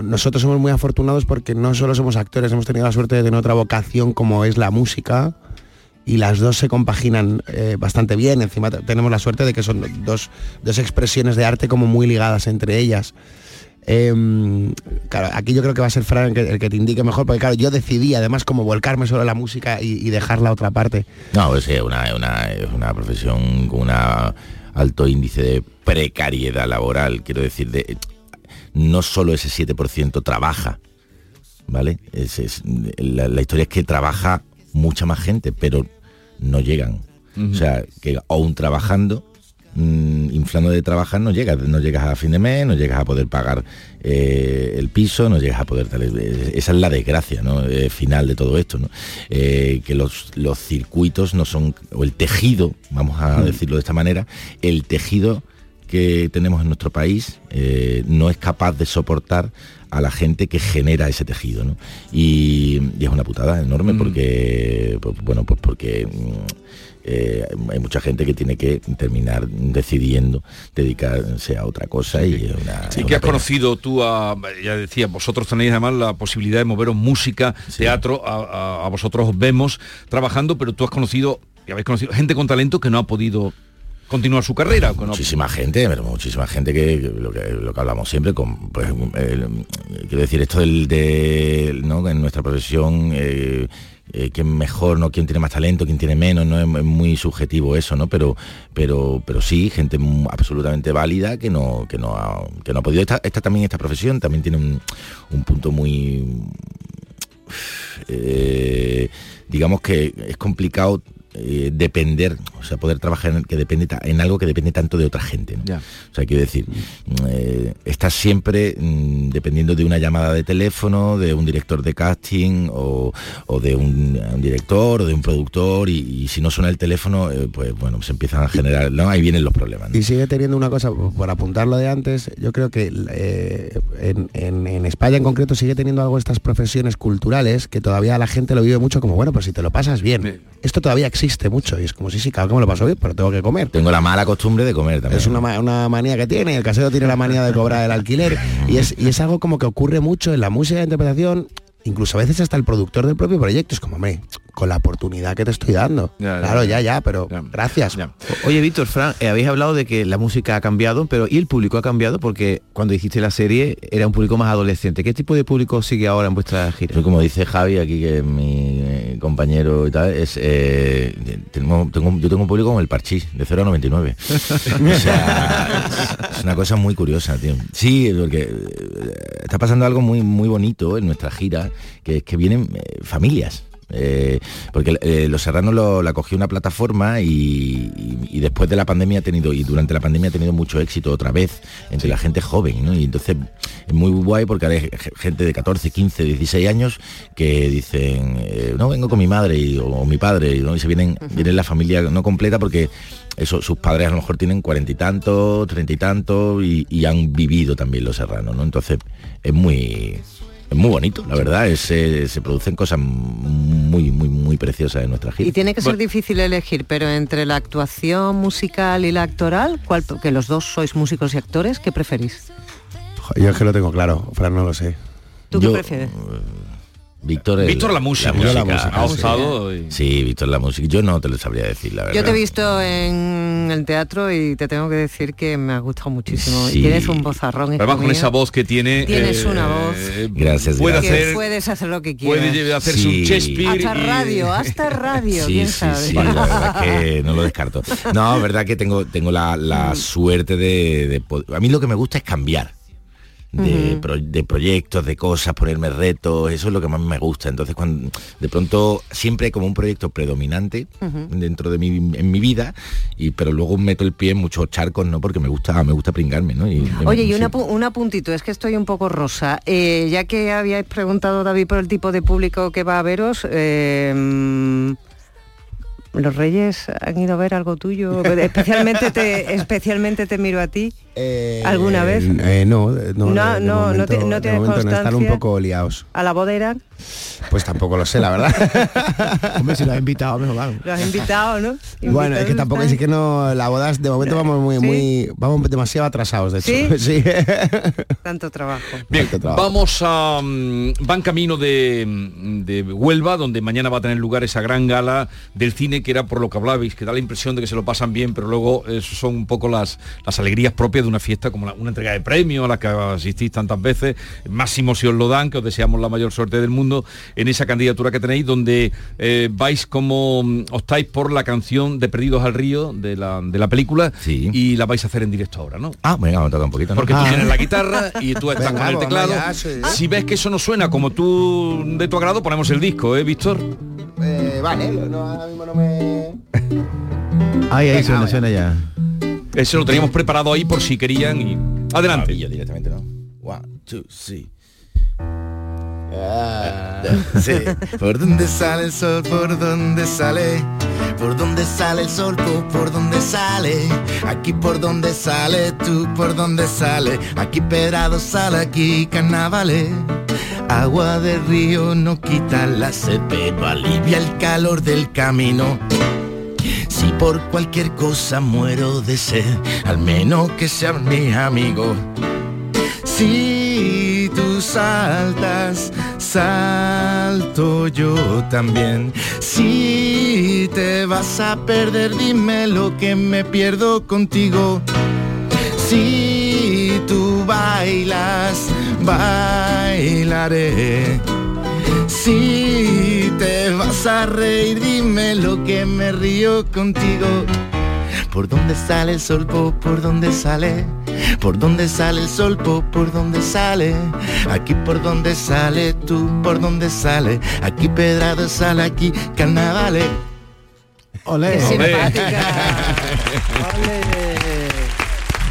nosotros somos muy afortunados porque no solo somos actores, hemos tenido la suerte de tener otra vocación como es la música y las dos se compaginan eh, bastante bien. Encima te- tenemos la suerte de que son dos, dos expresiones de arte como muy ligadas entre ellas. Em, claro, aquí yo creo que va a ser Fran el que, te indique mejor, porque claro, yo decidí además como volcarme a la música y, y dejar la otra parte. No, pues es una, una, una profesión con un alto índice de precariedad laboral, quiero decir, de, no solo ese 7% trabaja, ¿vale? Es- es- la, la historia es que trabaja mucha más gente, pero no llegan. O sea, que aún trabajando, mm, inflando de trabajar, no llegas, no llegas a fin de mes, no llegas a poder pagar eh, el piso, no llegas a poder tal- eh, esa es la desgracia ¿no? Eh, final de todo esto, ¿no? Eh, que los, los circuitos no son, o el tejido, vamos a Mm. decirlo de esta manera, el tejido que tenemos en nuestro país eh, no es capaz de soportar a la gente que genera ese tejido ¿no? y, y es una putada enorme porque pues, bueno pues porque mm, eh, hay mucha gente que tiene que terminar decidiendo dedicarse a otra cosa y es una, es ¿Y una que has pena. conocido tú a, ya decía, vosotros tenéis además la posibilidad de moveros música, teatro, a, a- a vosotros os vemos trabajando, pero tú has conocido, y habéis conocido gente con talento que no ha podido continuar su carrera. que no- muchísima gente, muchísima gente que, lo que hablamos siempre con pues quiero decir esto del de ¿no? en nuestra profesión eh, eh, mejor, no quién tiene más talento, quién tiene menos, no es, muy subjetivo eso, ¿no? Pero pero pero sí, gente absolutamente válida que no que no ha, que no ha podido esta, esta también esta profesión también tiene un, un punto muy eh, digamos que es complicado eh, depender, o sea, poder trabajar en, que depende ta- en algo que depende tanto de otra gente. ¿no? O sea, quiero decir, eh, estás siempre mm, dependiendo de una llamada de teléfono, de un director de casting o, o de un, un director o de un productor y, y si no suena el teléfono, eh, pues bueno, se empiezan a generar, ¿no? Ahí vienen los problemas. ¿no? Y sigue teniendo una cosa, por apuntarlo de antes, yo creo que eh, en, en- en España en concreto sigue teniendo algo estas profesiones culturales que todavía la gente lo vive mucho como, bueno, pues si te lo pasas bien. Esto todavía existe mucho y es como, sí, sí, claro que me lo paso bien, pero tengo que comer. Tengo la mala costumbre de comer también. Es una, una manía que tiene, el casero tiene la manía de cobrar el alquiler y es, y es algo como que ocurre mucho en la música de interpretación, incluso a veces hasta el productor del propio proyecto, es como, hombre, con la oportunidad que te estoy dando. Ya, claro, ya. ya, ya, pero gracias. Oye, Víctor, Fran, eh, habéis hablado de que la música ha cambiado, pero ¿y el público ha cambiado? Porque cuando hiciste la serie era un público más adolescente. ¿Qué tipo de público sigue ahora en vuestra gira? Pues como dice Javi aquí, que es mi eh, compañero y tal, es, eh, tengo, yo tengo un público como el Parchís, de 0 a 99. o sea, es, es una cosa muy curiosa, tío. Sí, porque está pasando algo muy, muy bonito en nuestra gira, que es que vienen eh, familias. Eh, porque eh, Los Serranos lo, la cogió una plataforma y, y- y después de la pandemia ha tenido, y durante la pandemia ha tenido mucho éxito otra vez entre la gente joven, ¿no? Y entonces es muy guay porque hay ge- gente de 14, 15, 16 años que dicen, eh, no, vengo con mi madre y- o, o mi padre, ¿no? y se vienen, vienen la familia no completa porque eso, sus padres a lo mejor tienen cuarenta y tantos, treinta y tantos y, y han vivido también Los Serranos, ¿no? Entonces es muy es muy bonito, la verdad, es, eh, se producen cosas muy, muy, muy preciosas en nuestra gira. Y tiene que ser difícil elegir, pero entre la actuación musical y la actoral, ¿cuál, que los dos sois músicos y actores, ¿qué preferís? Yo es que lo tengo claro, Fran no lo sé. ¿Tú qué prefieres? Víctor, el- Víctor la música, música, ha sí. optado y- Sí, Víctor la música. Yo no te lo sabría decir, la verdad. Yo te he visto en el teatro y te tengo que decir que me ha gustado muchísimo. Sí. Tienes un vozarrón. Además con mío. esa voz que tiene. Tienes una voz. Gracias, Puede gracias. Hacer, puedes hacer lo que quieras. puede hacerse un Sí. Shakespeare. Hasta y- radio, hasta radio, Sí, quién sí, sabe. sí, la verdad que no lo descarto. No, verdad que tengo, tengo la, la suerte de, A mí lo que me gusta es cambiar. De, pro- de proyectos, de cosas, ponerme retos, eso es lo que más me gusta. Entonces, cuando de pronto siempre hay como un proyecto predominante dentro de mi, en mi vida, y pero luego meto el pie en muchos charcos, ¿no? Porque me gusta, me gusta pringarme, ¿no? Y, Oye, y una un apuntito, es que estoy un poco rosa. Eh, ya que habíais preguntado, David, por el tipo de público que va a veros, eh, mm, ¿los reyes han ido a ver algo tuyo? Especialmente te, especialmente te miro a ti. ¿Alguna vez? Eh, no, no, No, de- de no, no momento- te- no de momento no están un poco liados. ¿A la boda irán? Pues tampoco lo sé, la verdad. Hombre, si lo has invitado, mejor van. Lo has invitado, ¿no? Bueno, es que tampoco es que no la bodas de momento vamos muy ¿Sí? muy vamos demasiado atrasados de hecho. ¿Sí? Sí. Tanto trabajo. Bien, Tanto trabajo. vamos a... mm, van camino de, mm, de Huelva, donde mañana va a tener lugar esa gran gala del cine que era por lo que hablabais, que da la impresión de que se lo pasan bien, pero luego eh, son un poco las, las alegrías propias de una fiesta como la- una entrega de premios a la que asistís tantas veces. Máximo si os lo dan, que os deseamos la mayor suerte del mundo en esa candidatura que tenéis, donde eh, vais como mm, optáis por la canción de Perdidos al Río de la, de la película y la vais a hacer en directo ahora, ¿no? Ah, venga, vamos a un poquito. ¿no? Porque tú Ah. tienes la guitarra y tú estás Venga, con el vamos, teclado. ya, sí. Si ves que eso no suena como tú de tu agrado, ponemos el disco, ¿eh, Víctor? Eh, vale, no, ahora mismo no me Ahí, ahí Venga, suena, vaya. suena ya. Ese lo teníamos preparado ahí por si querían y. Adelante. Maravilla, directamente, ¿no? One, two, three. Sí. ¿Por dónde sale el sol? ¿Por dónde sale? ¿Por dónde sale el sol? ¿Por, por dónde sale? Aquí por dónde sale, tú por dónde sale. Aquí pedrado sale, aquí carnavales. Agua de río no quita la sed, pero alivia el calor del camino. Si por cualquier cosa muero de sed, al menos que seas mi amigo. Si tú saltas, salto yo también. Si te vas a perder, dime lo que me pierdo contigo. Si tú bailas, bailaré. Si te vas a reír, dime lo que me río contigo. ¿Por dónde sale el sol? ¿Por, por dónde sale? ¿Por dónde sale el sol? ¿Por, por dónde sale? Aquí por dónde sale, tú por dónde sale. Aquí pedrado sale, aquí carnavales. Olé. Qué simpática.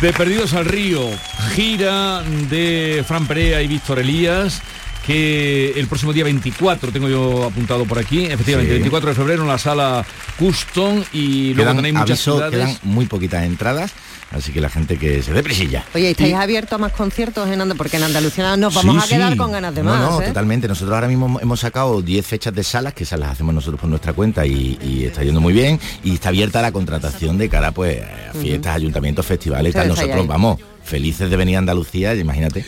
De Perdidos al Río, gira de Fran Perea y Víctor Elías, que el próximo día 24, tengo yo apuntado por aquí, efectivamente, Sí. 24 de febrero en la sala Custom y luego Quedan, tenéis muchas aviso, ciudades. quedan muy poquitas entradas, así que la gente que se dé prisilla. Oye, ¿estáis abiertos a más conciertos en Andalucía? Porque en Andalucía nos vamos Sí, a quedar sí. con ganas de no, más. No, ¿eh? totalmente. Nosotros ahora mismo hemos sacado 10 fechas de salas, que esas las hacemos nosotros por nuestra cuenta y, y está yendo muy bien. Y está abierta la contratación de cara pues, a fiestas, ayuntamientos, festivales y tal. Nosotros ahí. vamos felices de venir a Andalucía, imagínate.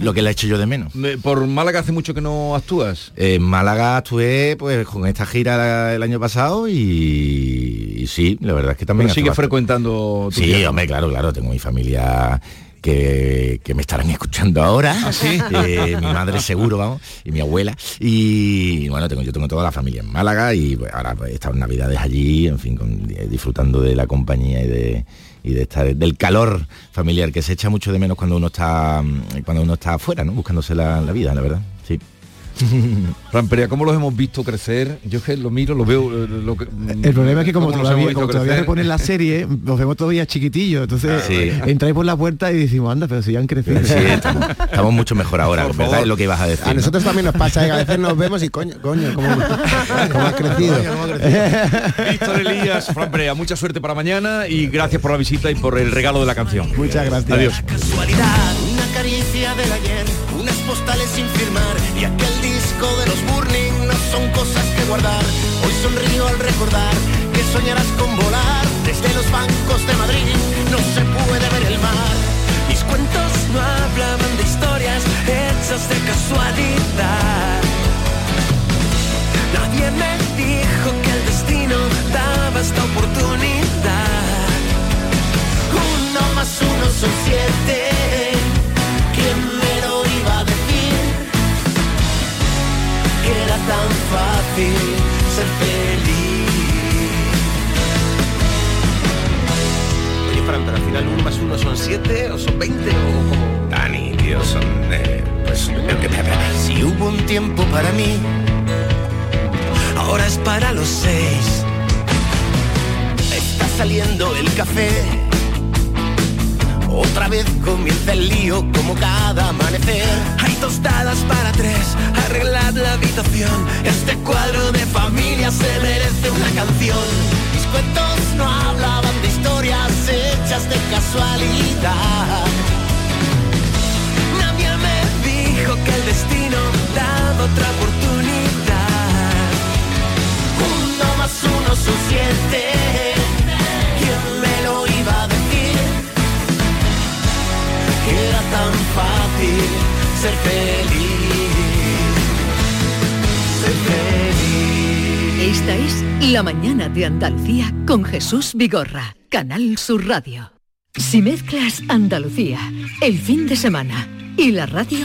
Lo que le he hecho yo de menos. Me- Por Málaga hace mucho que no actúas. En Málaga estuve pues con esta gira el año pasado y, y sí, la verdad es que también... Pero sigue frecuentando tu Sí, hombre, claro, claro, tengo mi familia que, que me estarán escuchando ahora. ¿Ah, sí? Eh, mi madre seguro, vamos, y mi abuela. Y bueno, tengo, yo tengo toda la familia en Málaga y pues, ahora pues, en Navidades allí, en fin, con- eh, disfrutando de la compañía y de y de estar del calor familiar que se echa mucho de menos cuando uno está mm, cuando uno está afuera, ¿no? Buscándose la, la vida, la verdad. Perea, ¿cómo los hemos visto crecer? Yo es que lo miro, lo veo... eh, Lo que, El problema es que como ¿cómo los todavía, como todavía crecer? reponen la serie, nos vemos todavía chiquitillos, entonces Sí. entráis por la puerta y decimos, anda, pero si ya han crecido. Sí, estamos, estamos mucho mejor ahora, Por ¿verdad? favor. Es lo que ibas a decir. A ¿no? nosotros también nos pasa, ¿eh? a veces nos vemos y coño, coño, cómo, cómo has crecido. Víctor Elías, Fran Perea, mucha suerte para mañana y gracias por la visita y por el regalo de la canción. Muchas gracias. Adiós. Casualidad, una caricia del ayer, una postales sin firmar y aquel de los Burning no son cosas que guardar. Hoy sonrío al recordar que soñarás con volar desde los bancos de Madrid. Jesús Vigorra, Canal Sur Radio. Si mezclas Andalucía, el fin de semana y la radio,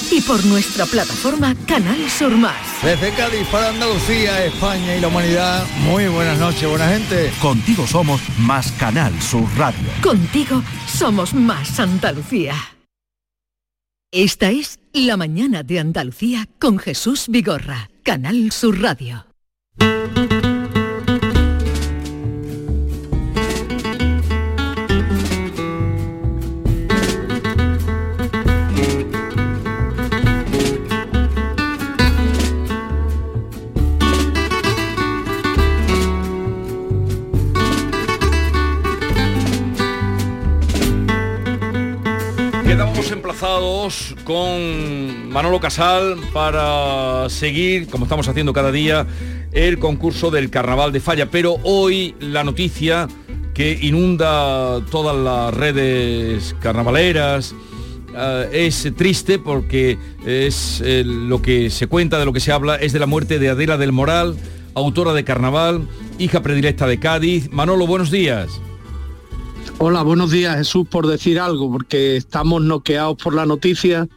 y por nuestra plataforma Canal Sur Más. Desde Cádiz para Andalucía, España y la humanidad, muy buenas noches, buena gente. Contigo somos más Canal Sur Radio. Contigo somos más Andalucía. Esta es La Mañana de Andalucía con Jesús Vigorra, Canal Sur Radio. Emplazados con Manolo Casal para seguir, como estamos haciendo cada día, el concurso del Carnaval de Falla. Pero hoy la noticia que inunda todas las redes carnavaleras eh, es triste porque es eh, lo que se cuenta, de lo que se habla, es de la muerte de Adela del Moral, autora de Carnaval, hija predilecta de Cádiz. Manolo, buenos días. Hola, buenos días Jesús por decir algo, porque estamos noqueados por la noticia.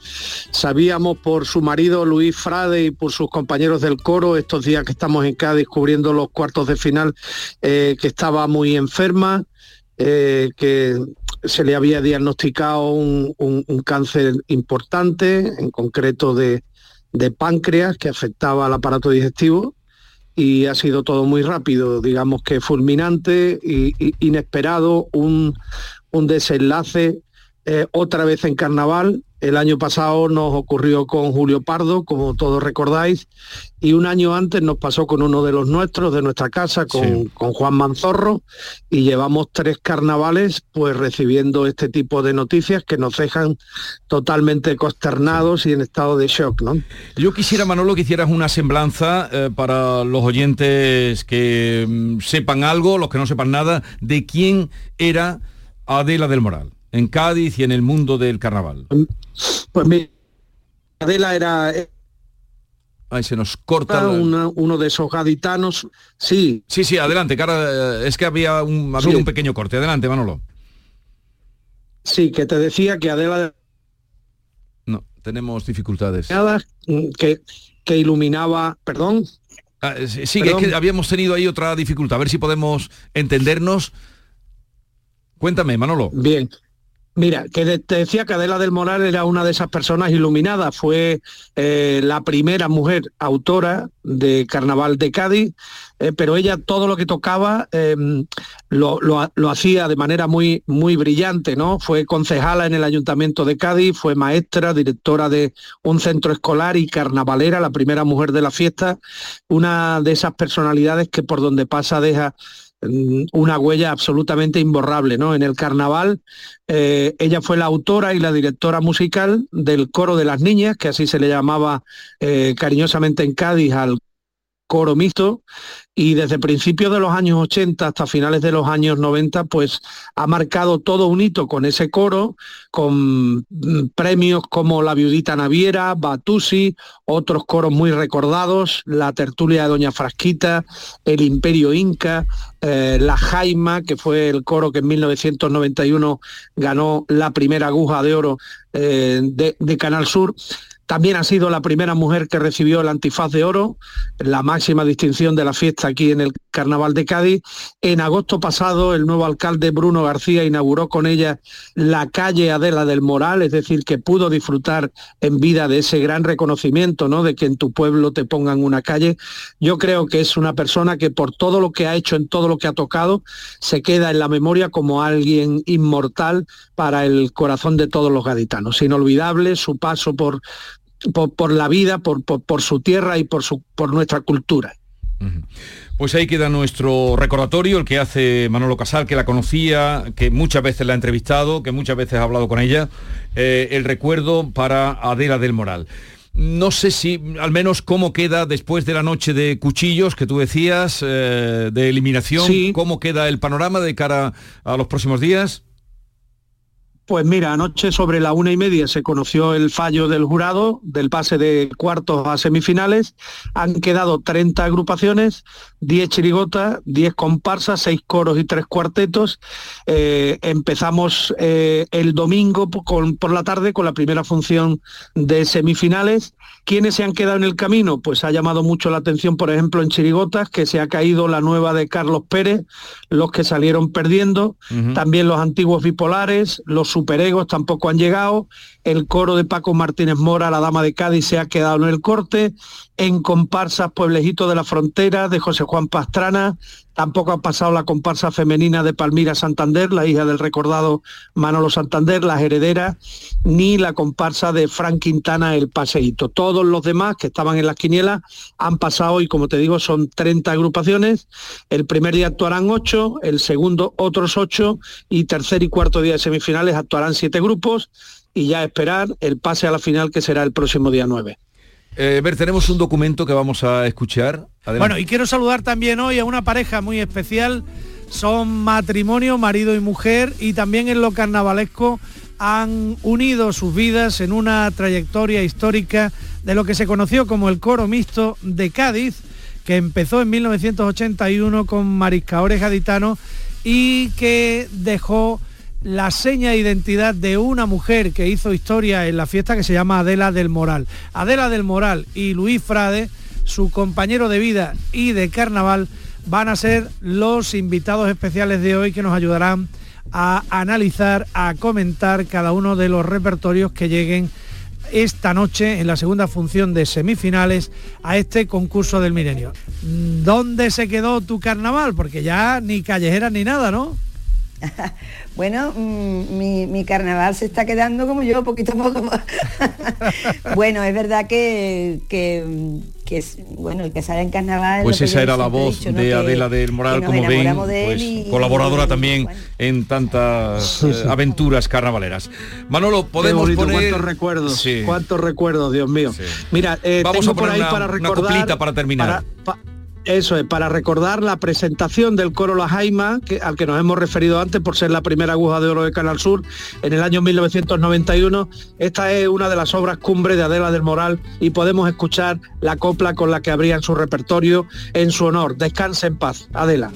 Sabíamos por su marido Luis Frade y por sus compañeros del coro estos días que estamos en Cádiz cubriendo los cuartos de final, eh, que estaba muy enferma, eh, que se le había diagnosticado un, un- un cáncer importante, en concreto de, de páncreas, que afectaba al aparato digestivo y ha sido todo muy rápido, digamos que fulminante y, inesperado, un, un desenlace eh, otra vez en carnaval. El año pasado nos ocurrió con Julio Pardo, como todos recordáis, y un año antes nos pasó con uno de los nuestros, de nuestra casa, con, con Juan Manzorro, y llevamos tres carnavales pues recibiendo este tipo de noticias que nos dejan totalmente consternados y en estado de shock, ¿no? Yo quisiera, Manolo, que hicieras una semblanza eh, para los oyentes que mm, sepan algo, los que no sepan nada, de quién era Adela del Moral, en Cádiz y en el mundo del carnaval. Pues mi Adela era Ahí se nos corta. La- una- uno de esos gaditanos, sí. Sí, sí, adelante, cara, eh, es que había un, había Sí. un pequeño corte. Adelante, Manolo. Sí, que te decía que Adela de No, tenemos dificultades. Mm, que, que iluminaba, perdón, Ah, eh, sí, que es que habíamos tenido ahí otra dificultad. A ver si podemos entendernos. Cuéntame, Manolo. Bien. Mira, que te decía que Adela del Moral era una de esas personas iluminadas, fue eh, la primera mujer autora de Carnaval de Cádiz, eh, pero ella todo lo que tocaba eh, lo, lo lo hacía de manera muy, muy brillante, ¿no? Fue concejala en el Ayuntamiento de Cádiz, fue maestra, directora de un centro escolar y carnavalera, la primera mujer de la fiesta, una de esas personalidades que por donde pasa deja una huella absolutamente imborrable, ¿no? En el carnaval eh, ella fue la autora y la directora musical del coro de las niñas, que así se le llamaba eh, cariñosamente en Cádiz al coro mixto y desde principios de los años 80 hasta finales de los años 90 pues ha marcado todo un hito con ese coro con mm, premios como la viudita naviera, Batusi, otros coros muy recordados, la tertulia de Doña Frasquita, el Imperio Inca, eh, la Jaima, que fue el coro que en 1991 ganó la primera aguja de oro eh, de, de Canal Sur. También ha sido la primera mujer que recibió el antifaz de oro, la máxima distinción de la fiesta aquí en el Carnaval de Cádiz. En agosto pasado, el nuevo alcalde Bruno García inauguró con ella la calle Adela del Moral, es decir, que pudo disfrutar en vida de ese gran reconocimiento, ¿no? De que en tu pueblo te pongan una calle. Yo creo que es una persona que por todo lo que ha hecho, en todo lo que ha tocado, se queda en la memoria como alguien inmortal para el corazón de todos los gaditanos. Inolvidable su paso por, por, por la vida, por, por, por su tierra y por, su, por nuestra cultura. Pues ahí queda nuestro recordatorio, el que hace Manolo Casal, que la conocía, que muchas veces la ha entrevistado, que muchas veces ha hablado con ella, eh, el recuerdo para Adela del Moral. No sé si, al menos, cómo queda después de la noche de cuchillos que tú decías, eh, de eliminación, Sí. cómo queda el panorama de cara a los próximos días. Pues mira, anoche sobre la una y media se conoció el fallo del jurado del pase de cuartos a semifinales. Han quedado 30 agrupaciones, 10 chirigotas, 10 comparsas, 6 coros y 3 cuartetos. Eh, empezamos eh, el domingo con- por la tarde con la primera función de semifinales. ¿Quiénes se han quedado en el camino? Pues ha llamado mucho la atención, por ejemplo, en Chirigotas, que se ha caído la nueva de Carlos Pérez, los que salieron perdiendo, también los antiguos bipolares, los superegos tampoco han llegado, el coro de Paco Martínez Mora, la dama de Cádiz, se ha quedado en el corte, en comparsas Pueblejito de la Frontera, de José Juan Pastrana, tampoco ha pasado la comparsa femenina de Palmira Santander, la hija del recordado Manolo Santander, las herederas, ni la comparsa de Frank Quintana, el paseíto. Todos los demás que estaban en las quinielas han pasado y como te digo son 30 agrupaciones. El primer día actuarán 8, el segundo otros 8 y tercer y cuarto día de semifinales actuarán 7 grupos y ya esperar el pase a la final que será el próximo día 9. Eh, ver, tenemos un documento que vamos a escuchar. Bueno, y quiero saludar también hoy a una pareja muy especial. Son matrimonio, marido y mujer, y también en lo carnavalesco han unido sus vidas en una trayectoria histórica de lo que se conoció como el coro mixto de Cádiz, que empezó en 1981 con mariscaores gaditanos y que dejó la seña de identidad de una mujer que hizo historia en la fiesta que se llama Adela del Moral. Adela del Moral y Luis Frade, su compañero de vida y de carnaval, van a ser los invitados especiales de hoy que nos ayudarán a analizar, a comentar cada uno de los repertorios que lleguen esta noche en la segunda función de semifinales a este concurso del milenio. ¿Dónde se quedó tu carnaval? Porque ya ni callejera ni nada, ¿no? Bueno, mm, mi, mi carnaval se está quedando como yo, poquito a poco. bueno, es verdad que, que, que es, bueno, el que sale en carnaval... es Pues esa era la voz dicho, ¿no? de Que- Adela del Moral, que como ven, pues, y- colaboradora y- también en tantas Sí, eh, sí. aventuras carnavaleras. Manolo, Qué podemos bonito, poner... cuántos recuerdos, Sí. cuántos recuerdos, Dios mío. Mira, eh, Vamos tengo a por poner ahí una- para una coplita para terminar. para- pa- Eso es, para recordar la presentación del coro La Jaima, al que nos hemos referido antes por ser la primera aguja de oro de Canal Sur en el año 1991. Esta es una de las obras cumbre de Adela del Moral y podemos escuchar la copla con la que abrían su repertorio en su honor. Descanse en paz. Adela.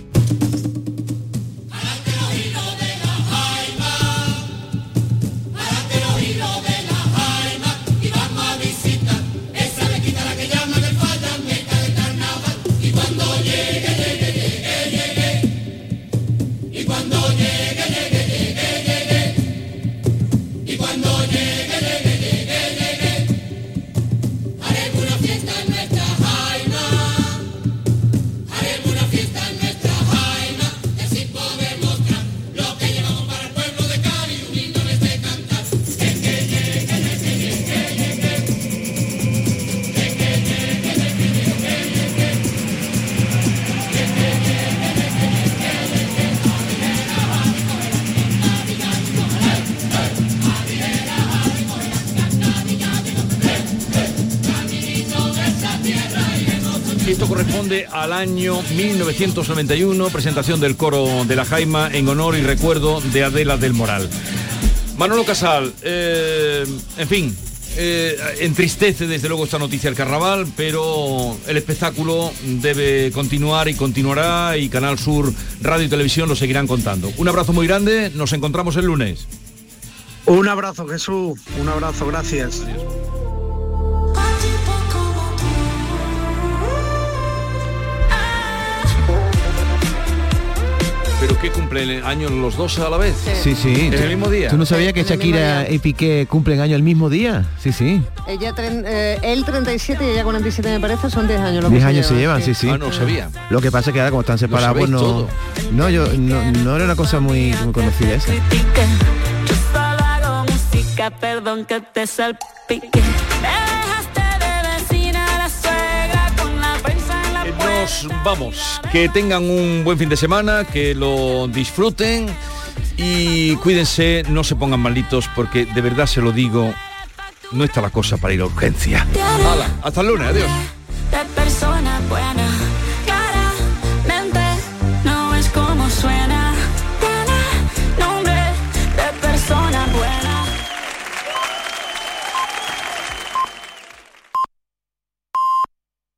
Corresponde al año 1991, presentación del coro de la Jaima en honor y recuerdo de Adela del Moral. Manolo Casal, eh, en fin, eh, entristece desde luego esta noticia del carnaval, pero el espectáculo debe continuar y continuará y Canal Sur Radio y Televisión lo seguirán contando. Un abrazo muy grande, nos encontramos el lunes. Un abrazo Jesús, un abrazo, gracias. ¿Pero qué cumplen años los dos a la vez? Sí, sí. ¿En el mismo día? ¿Tú no sabías que Shakira y Piqué cumplen año el mismo día? Sí, sí. Ella, tren- eh, él 37 y ella 47 me parece, son 10 años. lo que 10 años se llevan, sí, sí. Ah, no sabía. Lo que pasa es que ahora como están separados, pues no... todo. No, yo no, no era una cosa muy, muy conocida esa. Perdón que te salpique. vamos. Que tengan un buen fin de semana, que lo disfruten y cuídense, no se pongan malitos porque de verdad se lo digo, no está la cosa para ir a urgencia. Hasta el lunes, adiós.